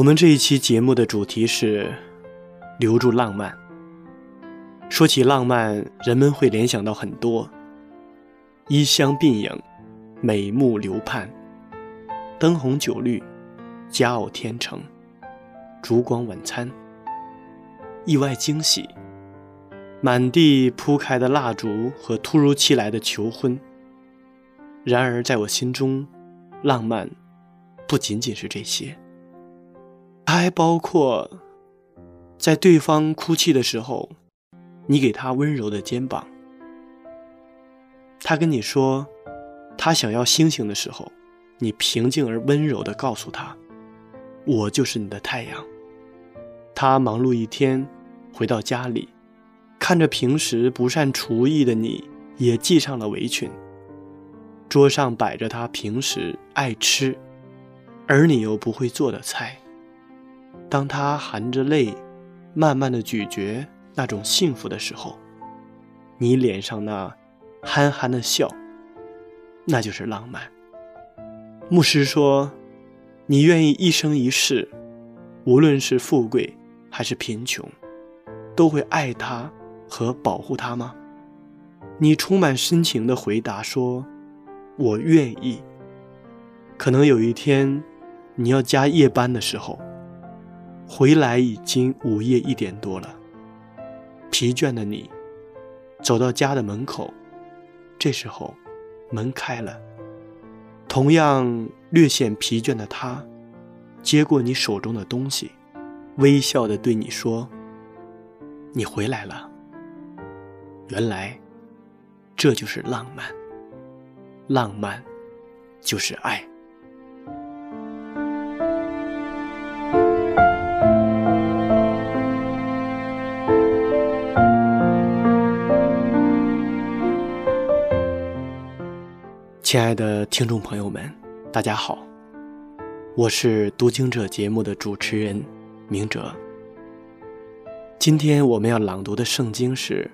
我们这一期节目的主题是留住浪漫。说起浪漫，人们会联想到很多：衣香鬓影、美目流盼、灯红酒绿、佳偶天成、烛光晚餐、意外惊喜、满地铺开的蜡烛和突如其来的求婚。然而，在我心中，浪漫不仅仅是这些。它还包括，在对方哭泣的时候，你给他温柔的肩膀；他跟你说他想要星星的时候，你平静而温柔的告诉他：“我就是你的太阳。”他忙碌一天，回到家里，看着平时不善厨艺的你，也系上了围裙。桌上摆着他平时爱吃，而你又不会做的菜。当他含着泪，慢慢的咀嚼那种幸福的时候，你脸上那憨憨的笑，那就是浪漫。牧师说：“你愿意一生一世，无论是富贵还是贫穷，都会爱他和保护他吗？”你充满深情的回答说：“我愿意。”可能有一天，你要加夜班的时候。回来已经午夜一点多了，疲倦的你走到家的门口，这时候门开了，同样略显疲倦的他接过你手中的东西，微笑的对你说：“你回来了。”原来这就是浪漫，浪漫就是爱。亲爱的听众朋友们，大家好，我是读经者节目的主持人明哲。今天我们要朗读的圣经是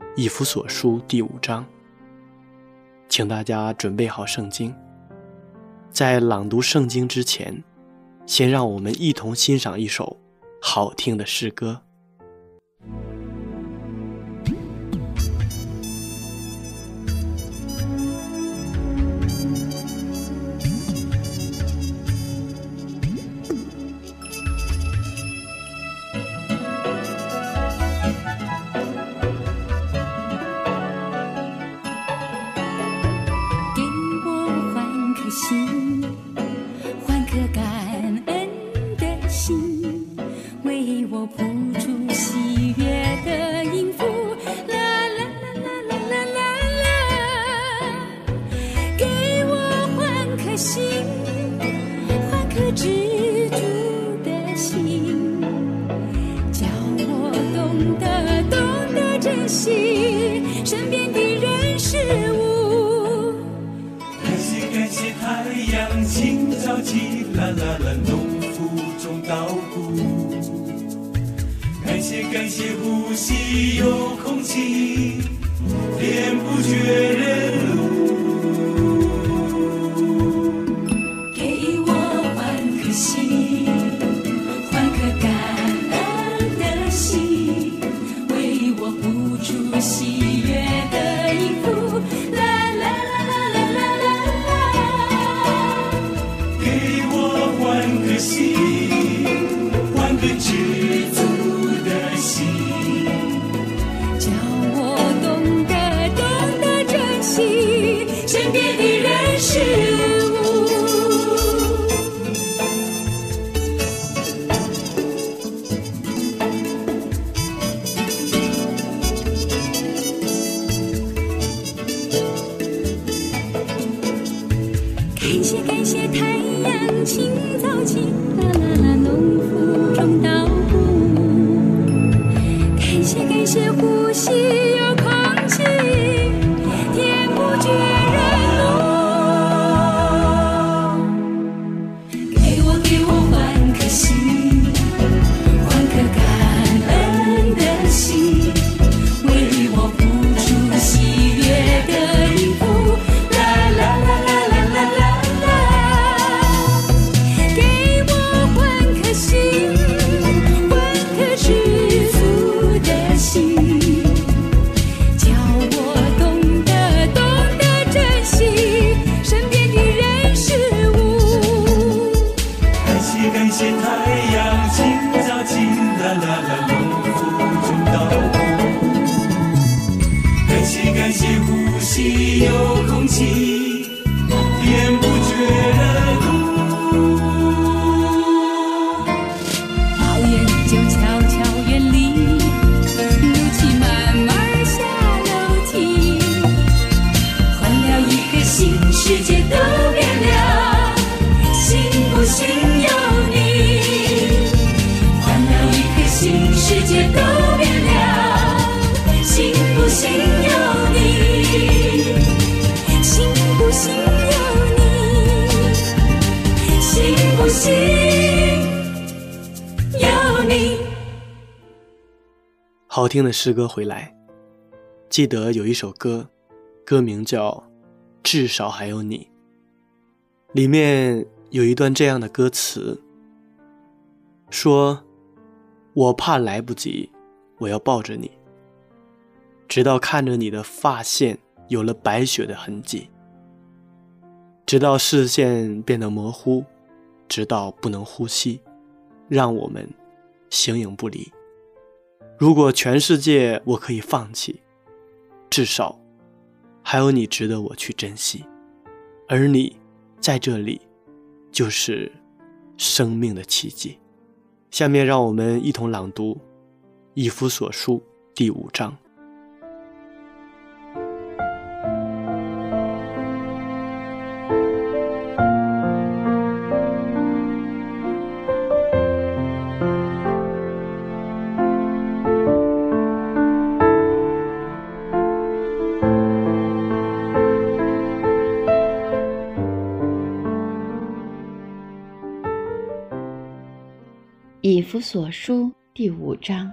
《以弗所书》第五章，请大家准备好圣经。在朗读圣经之前，先让我们一同欣赏一首好听的诗歌。好听的诗歌回来，记得有一首歌，歌名叫《至少还有你》，里面有一段这样的歌词，说：“我怕来不及，我要抱着你，直到看着你的发线有了白雪的痕迹，直到视线变得模糊，直到不能呼吸，让我们形影不离。”如果全世界我可以放弃，至少还有你值得我去珍惜，而你在这里就是生命的奇迹。下面让我们一同朗读《以弗所书》第五章。所书第五章。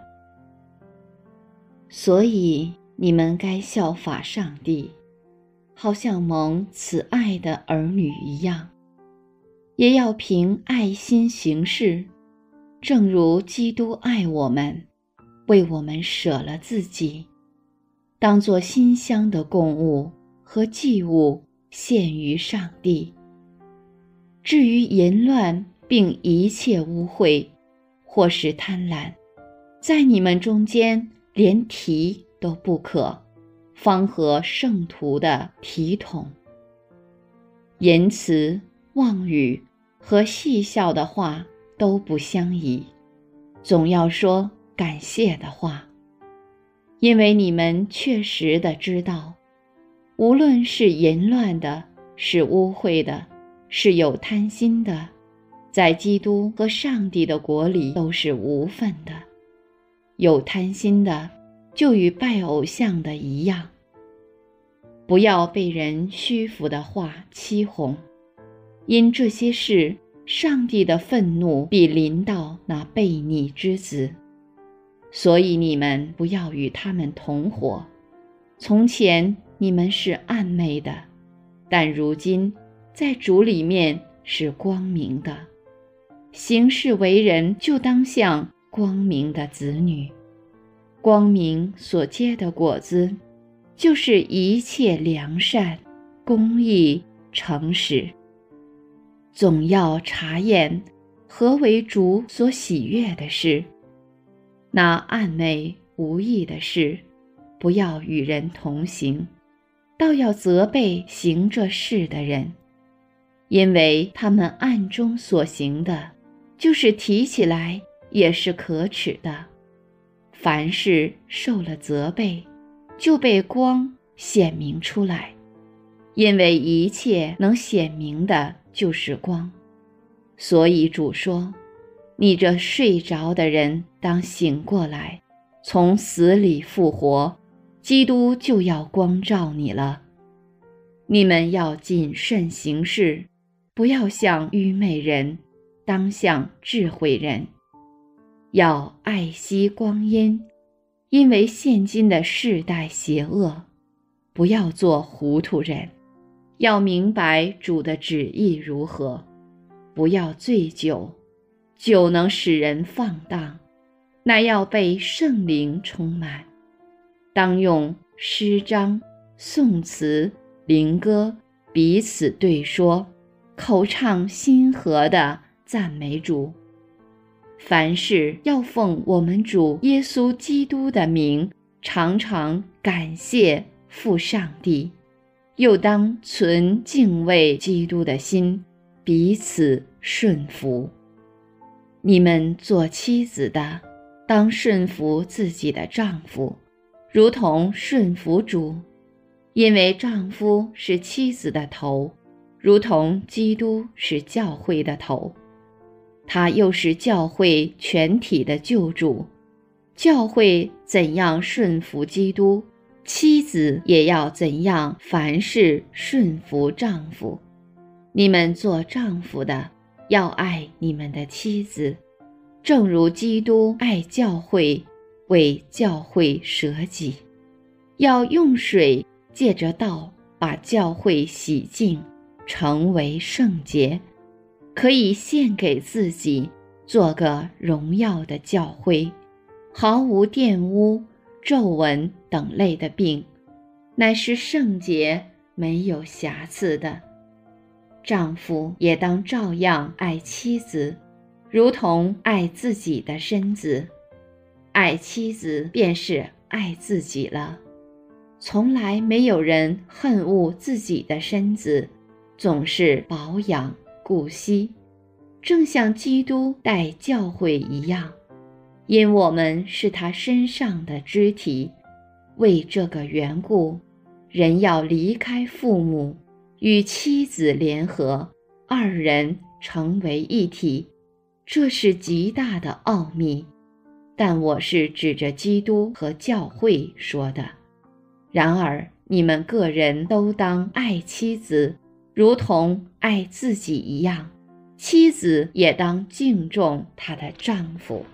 所以你们该效法上帝，好像蒙慈爱的儿女一样，也要凭爱心行事，正如基督爱我们，为我们舍了自己，当作馨香的供物和祭物献于上帝。至于淫乱并一切污秽，或是贪婪，在你们中间连提都不可，方合圣徒的体统。言辞、妄语和戏笑的话都不相宜，总要说感谢的话，因为你们确实的知道，无论是淫乱的，是污秽的，是有贪心的。在基督和上帝的国里都是无份的，有贪心的就与拜偶像的一样。不要被人虚浮的话欺哄，因这些事，上帝的愤怒必临到那悖逆之子。所以你们不要与他们同伙。从前你们是暗昧的，但如今在主里面是光明的。行事为人，就当像光明的子女。光明所结的果子，就是一切良善、公义、诚实。总要查验何为主所喜悦的事。那暗昧无益的事，不要与人同行，倒要责备行这事的人，因为他们暗中所行的。就是提起来也是可耻的。凡事受了责备，就被光显明出来，因为一切能显明的就是光。所以主说：“你这睡着的人，当醒过来，从死里复活，基督就要光照你了。你们要谨慎行事，不要像愚昧人，当像智慧人。要爱惜光阴，因为现今的世代邪恶。不要做糊涂人，要明白主的旨意如何。不要醉酒，酒能使人放荡，乃要被圣灵充满。当用诗章、颂词、灵歌彼此对说，口唱心和的赞美主。凡事要奉我们主耶稣基督的名，常常感谢父上帝，又当存敬畏基督的心。彼此顺服。你们做妻子的，当顺服自己的丈夫，如同顺服主，因为丈夫是妻子的头，如同基督是教会的头，他又是教会全体的救主。教会怎样顺服基督，妻子也要怎样凡事顺服丈夫。你们做丈夫的要爱你们的妻子，正如基督爱教会，为教会舍己。要用水借着道把教会洗净，成为圣洁，可以献给自己，做个荣耀的教会，毫无玷污、皱纹等类的病，乃是圣洁、没有瑕疵的。丈夫也当照样爱妻子，如同爱自己的身子。爱妻子便是爱自己了。从来没有人恨恶自己的身子，总是保养古稀，正像基督待教会一样。因我们是他身上的肢体，为这个缘故，人要离开父母。与妻子联合，二人成为一体，这是极大的奥秘。但我是指着基督和教会说的。然而，你们个人都当爱妻子，如同爱自己一样；妻子也当敬重她的丈夫。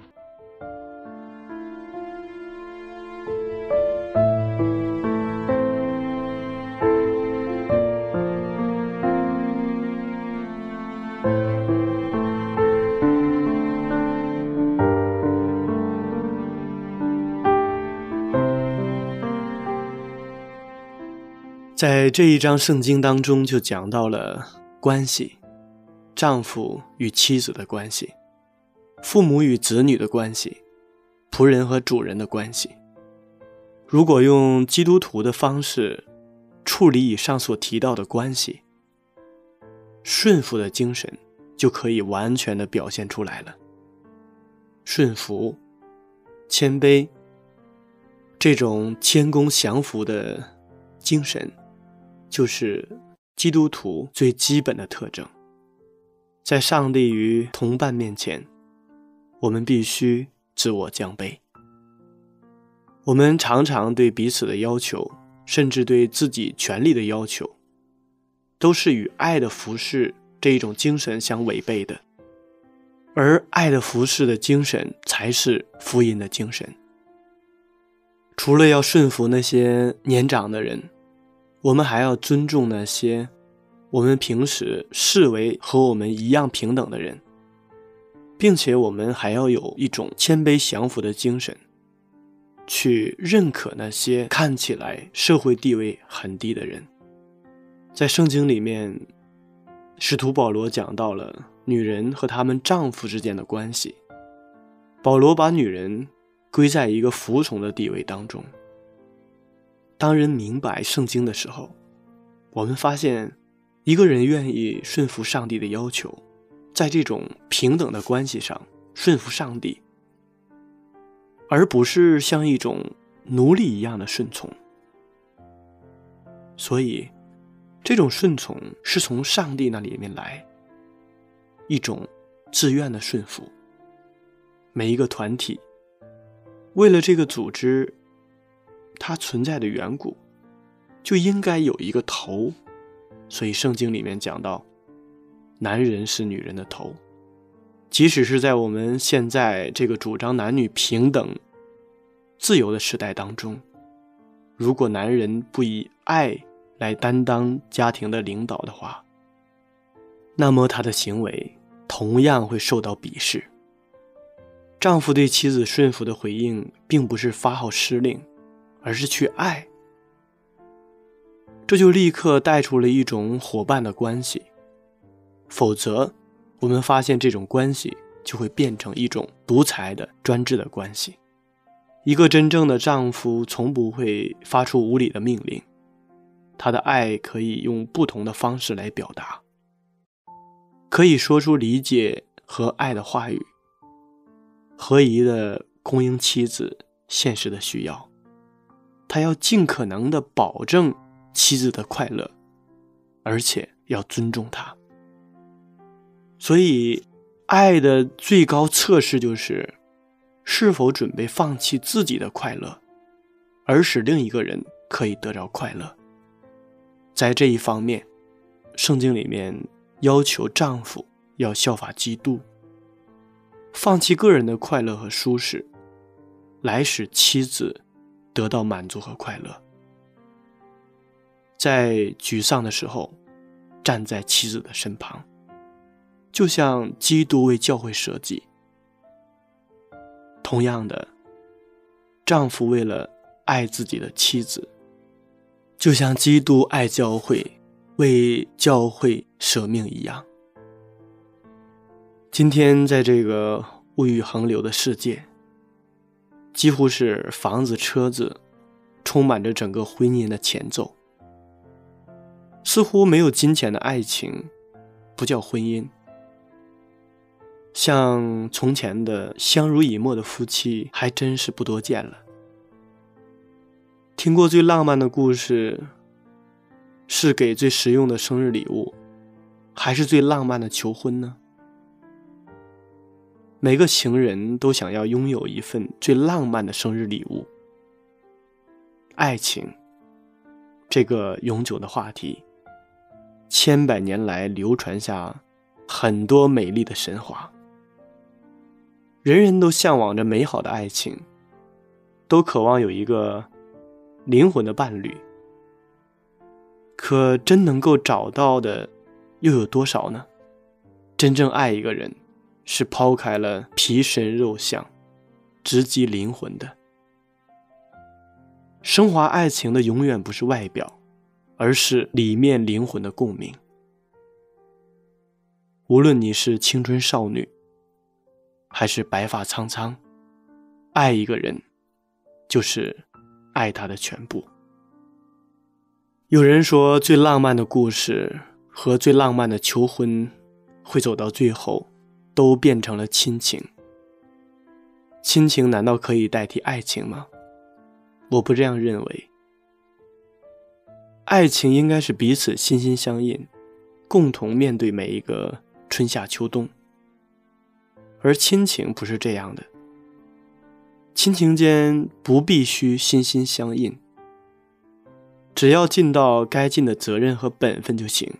在这一章圣经当中，就讲到了关系：丈夫与妻子的关系，父母与子女的关系，仆人和主人的关系。如果用基督徒的方式处理以上所提到的关系，顺服的精神就可以完全的表现出来了。顺服、谦卑，这种谦恭降服的精神。就是基督徒最基本的特征，在上帝与同伴面前，我们必须自我降卑。我们常常对彼此的要求，甚至对自己权利的要求，都是与爱的服饰这一种精神相违背的。而爱的服饰的精神，才是福音的精神。除了要顺服那些年长的人。我们还要尊重那些我们平时视为和我们一样平等的人，并且我们还要有一种谦卑降服的精神，去认可那些看起来社会地位很低的人。在圣经里面，使徒保罗讲到了女人和她们丈夫之间的关系，保罗把女人归在一个服从的地位当中。当人明白圣经的时候，我们发现，一个人愿意顺服上帝的要求，在这种平等的关系上顺服上帝，而不是像一种奴隶一样的顺从。所以，这种顺从是从上帝那里面来，一种自愿的顺服。每一个团体，为了这个组织，它存在的缘故，就应该有一个头。所以圣经里面讲到，男人是女人的头。即使是在我们现在这个主张男女平等、自由的时代当中，如果男人不以爱来担当家庭的领导的话，那么他的行为同样会受到鄙视。丈夫对妻子顺服的回应，并不是发号施令，而是去爱。这就立刻带出了一种伙伴的关系，否则。我们发现这种关系就会变成一种独裁的专制的关系。一个真正的丈夫从不会发出无理的命令，他的爱可以用不同的方式来表达，可以说出理解和爱的话语，合宜的供应妻子现实的需要。他要尽可能的保证妻子的快乐，而且要尊重她。所以，爱的最高测试就是，是否准备放弃自己的快乐，而使另一个人可以得着快乐。在这一方面，圣经里面要求丈夫要效法基督，放弃个人的快乐和舒适，来使妻子得到满足和快乐。在沮丧的时候，站在妻子的身旁。就像基督为教会舍己，同样的，丈夫为了爱自己的妻子，就像基督爱教会，为教会舍命一样。今天在这个物欲横流的世界，几乎是房子、车子，充满着整个婚姻的前奏。似乎没有金钱的爱情，不叫婚姻。像从前的相濡以沫的夫妻，还真是不多见了。听过最浪漫的故事，是给最实用的生日礼物，还是最浪漫的求婚呢？每个情人都想要拥有一份最浪漫的生日礼物。爱情，这个永久的话题，千百年来流传下很多美丽的神话。人人都向往着美好的爱情，都渴望有一个灵魂的伴侣。可真能够找到的，又有多少呢？真正爱一个人，是抛开了皮神肉相，直击灵魂的。升华爱情的永远不是外表，而是里面灵魂的共鸣。无论你是青春少女。还是白发苍苍，爱一个人，就是爱他的全部。有人说，最浪漫的故事和最浪漫的求婚，会走到最后，都变成了亲情。亲情难道可以代替爱情吗？我不这样认为。爱情应该是彼此心心相印，共同面对每一个春夏秋冬。而亲情不是这样的，亲情间不必须心心相印，只要尽到该尽的责任和本分就行。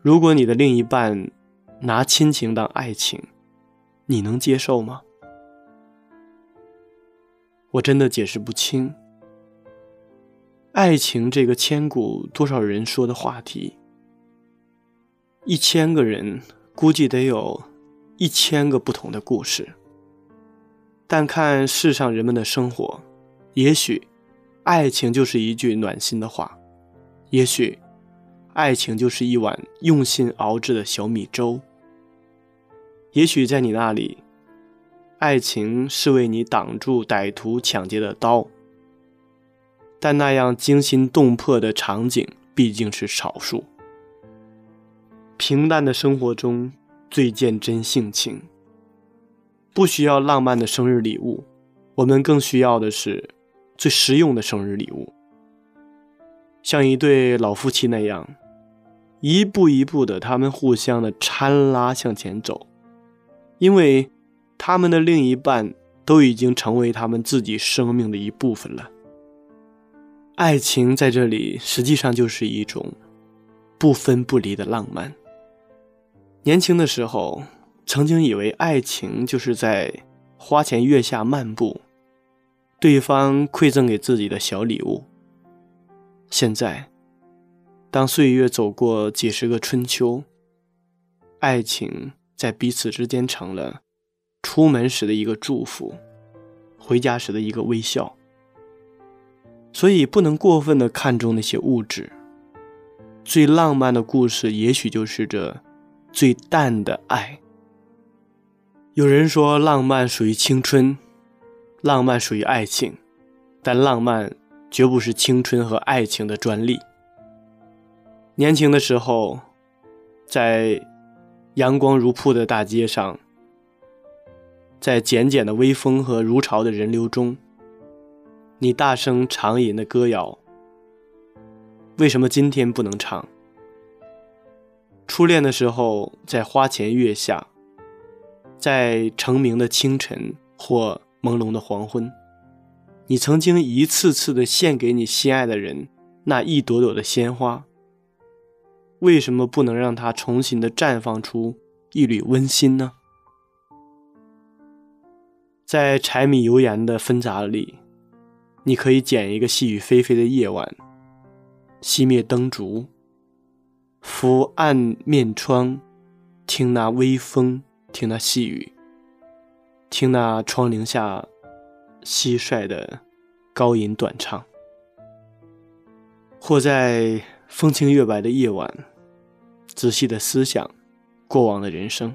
如果你的另一半拿亲情当爱情，你能接受吗？我真的解释不清。爱情这个千古多少人说的话题，一千个人。估计得有一千个不同的故事，但看世上人们的生活，也许爱情就是一句暖心的话，也许爱情就是一碗用心熬制的小米粥，也许在你那里，爱情是为你挡住歹徒抢劫的刀，但那样惊心动魄的场景毕竟是少数。平淡的生活中最见真性情。不需要浪漫的生日礼物，我们更需要的是最实用的生日礼物。像一对老夫妻那样，一步一步的，他们互相的搀拉向前走，因为他们的另一半都已经成为他们自己生命的一部分了。爱情在这里实际上就是一种不分不离的浪漫。年轻的时候，曾经以为爱情就是在花前月下漫步，对方馈赠给自己的小礼物。现在，当岁月走过几十个春秋，爱情在彼此之间成了出门时的一个祝福，回家时的一个微笑。所以，不能过分的看重那些物质。最浪漫的故事，也许就是这最淡的爱。有人说，浪漫属于青春，浪漫属于爱情，但浪漫绝不是青春和爱情的专利。年轻的时候，在阳光如瀑的大街上，在简简的微风和如潮的人流中。你大声长吟的歌谣，为什么今天不能唱？初恋的时候，在花前月下，在澄明的清晨或朦胧的黄昏，你曾经一次次的献给你心爱的人那一朵朵的鲜花。为什么不能让它重新的绽放出一缕温馨呢？在柴米油盐的纷杂里。你可以捡一个细雨霏霏的夜晚，熄灭灯烛，伏案面窗，听那微风，听那细雨，听那窗棂下蟋蟀的高吟短唱，或在风清月白的夜晚，仔细的思想过往的人生，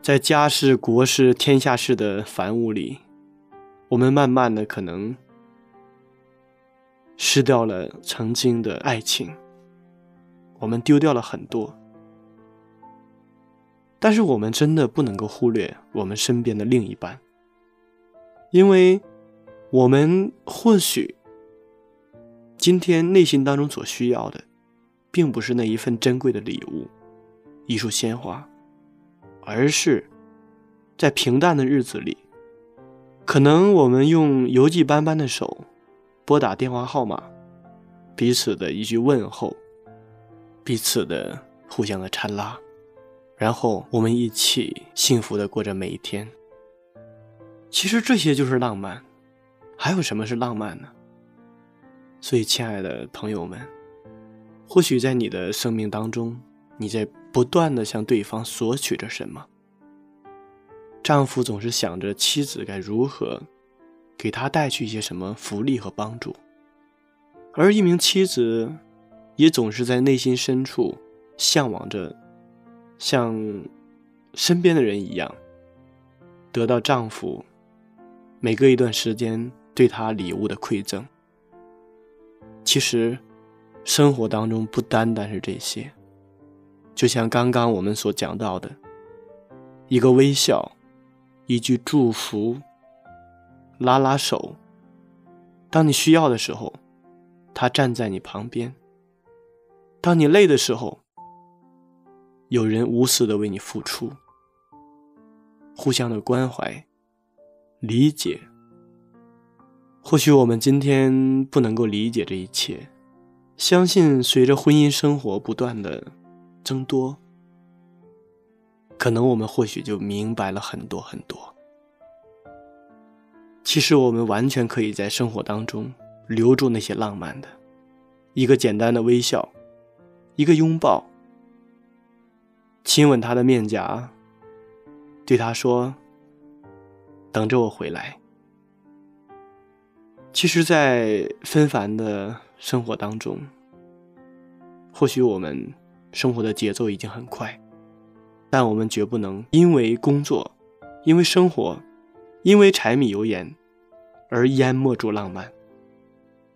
在家事、国事、天下事的繁芜里。我们慢慢的可能失掉了曾经的爱情，我们丢掉了很多，但是我们真的不能够忽略我们身边的另一半，因为我们或许今天内心当中所需要的，并不是那一份珍贵的礼物，一束鲜花，而是在平淡的日子里。可能我们用邮寄斑斑的手拨打电话号码，彼此的一句问候，彼此的互相的搀拉，然后我们一起幸福的过着每一天。其实这些就是浪漫，还有什么是浪漫呢？所以，亲爱的朋友们，或许在你的生命当中，你在不断的向对方索取着什么。丈夫总是想着妻子该如何给他带去一些什么福利和帮助，而一名妻子也总是在内心深处向往着像身边的人一样，得到丈夫每隔一段时间对她礼物的馈赠。其实，生活当中不单单是这些，就像刚刚我们所讲到的，一个微笑。一句祝福，拉拉手。当你需要的时候，他站在你旁边；当你累的时候，有人无私的为你付出。互相的关怀、理解。或许我们今天不能够理解这一切，相信随着婚姻生活不断的增多。可能我们或许就明白了很多很多。其实我们完全可以在生活当中留住那些浪漫的，一个简单的微笑，一个拥抱，亲吻他的面颊，对他说：“等着我回来。”其实，在纷繁的生活当中，或许我们生活的节奏已经很快。但我们绝不能因为工作，因为生活，因为柴米油盐，而淹没住浪漫。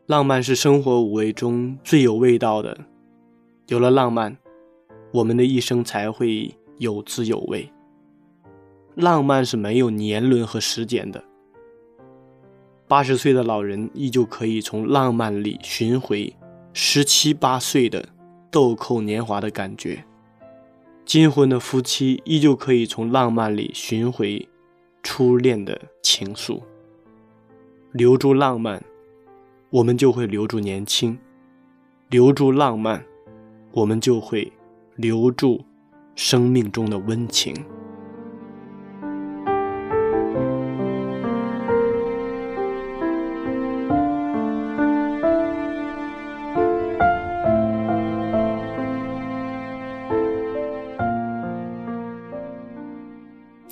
浪漫是生活五味中最有味道的，有了浪漫，我们的一生才会有滋有味。浪漫是没有年轮和时间的，八十岁的老人依旧可以从浪漫里寻回十七八岁的豆蔻年华的感觉。金婚的夫妻依旧可以从浪漫里寻回初恋的情愫。留住浪漫，我们就会留住年轻；留住浪漫，我们就会留住生命中的温情。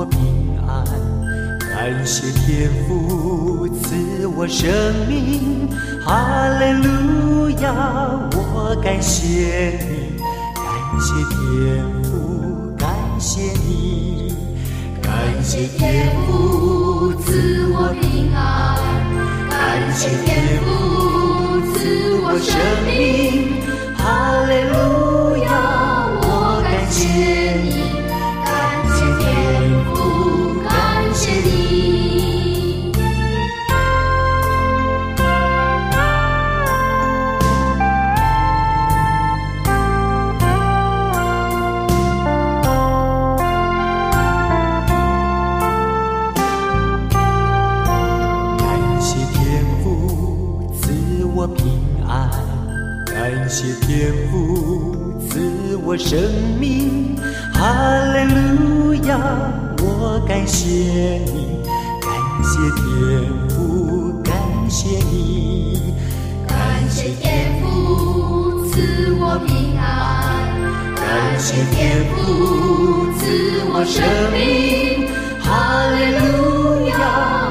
我平安，感谢天父赐我生命，哈利路亚，我感谢你，感谢天父，感谢你，感谢天父赐我平安，感谢天父赐我生命，哈利路感谢天父赐我生命，哈利路亚，我感谢你，感谢天父，感谢你，感谢天父赐我平安，感谢天父赐我生命，哈利路亚。